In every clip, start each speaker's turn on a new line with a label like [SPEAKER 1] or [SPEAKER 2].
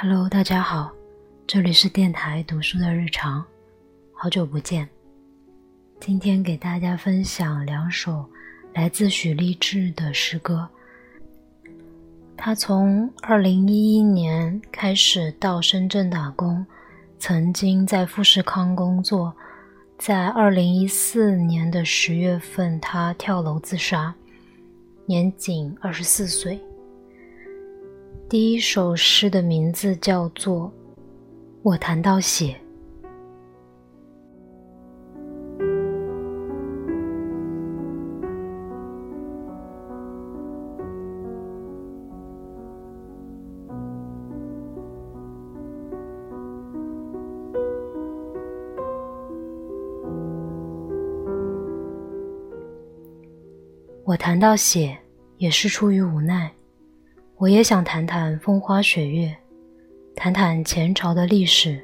[SPEAKER 1] Hello，大家好，这里是电台读书的日常，好久不见。今天给大家分享两首来自许立志的诗歌。他从二零一一年开始到深圳打工，曾经在富士康工作。在二零一四年的十月份，他跳楼自杀，年仅二十四岁。第一首诗的名字叫做《我谈到血》。我谈到血，也是出于无奈。我也想谈谈风花雪月，谈谈前朝的历史，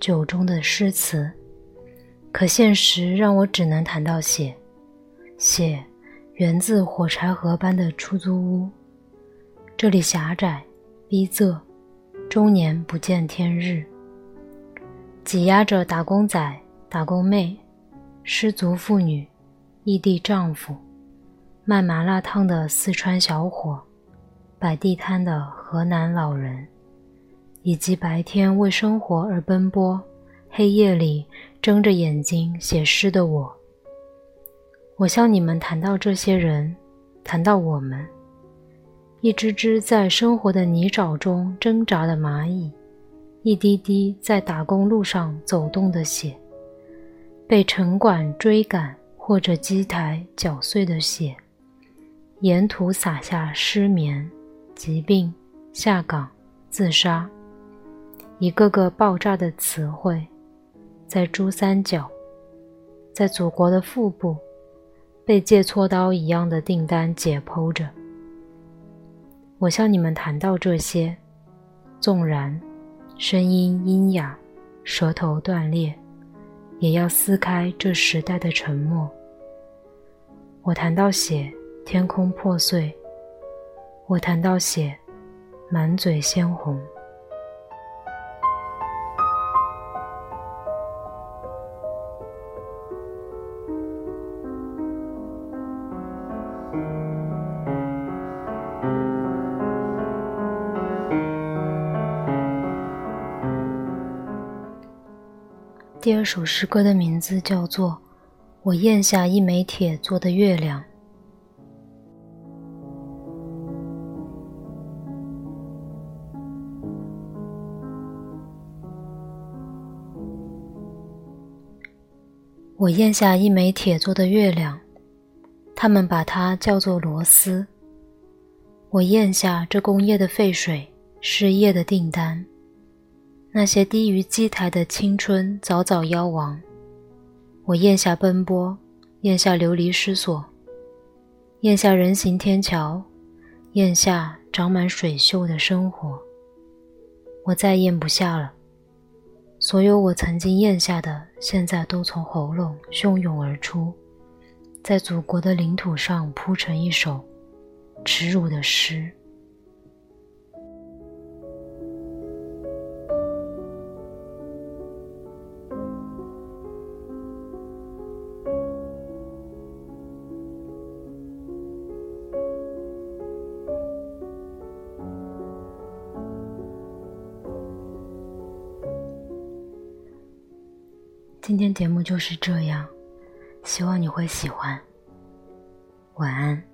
[SPEAKER 1] 酒中的诗词。可现实让我只能谈到血。血源自火柴盒般的出租屋，这里狭窄、逼仄，终年不见天日，挤压着打工仔、打工妹、失足妇女、异地丈夫。卖麻辣烫的四川小伙，摆地摊的河南老人，以及白天为生活而奔波，黑夜里睁着眼睛写诗的我。我向你们谈到这些人，谈到我们，一只只在生活的泥沼中挣扎的蚂蚁，一滴滴在打工路上走动的血，被城管追赶或者机台搅碎的血。沿途洒下失眠、疾病、下岗、自杀，一个个爆炸的词汇，在珠三角，在祖国的腹部，被借锉刀一样的订单解剖着。我向你们谈到这些，纵然声音阴哑，舌头断裂，也要撕开这时代的沉默。我谈到血。天空破碎，我谈到血，满嘴鲜红。第二首诗歌的名字叫做《我咽下一枚铁做的月亮》。我咽下一枚铁做的月亮，他们把它叫做螺丝。我咽下这工业的废水、失业的订单，那些低于机台的青春早早夭亡。我咽下奔波，咽下流离失所，咽下人行天桥，咽下长满水锈的生活。我再咽不下了。所有我曾经咽下的，现在都从喉咙汹涌而出，在祖国的领土上铺成一首耻辱的诗。今天节目就是这样，希望你会喜欢。晚安。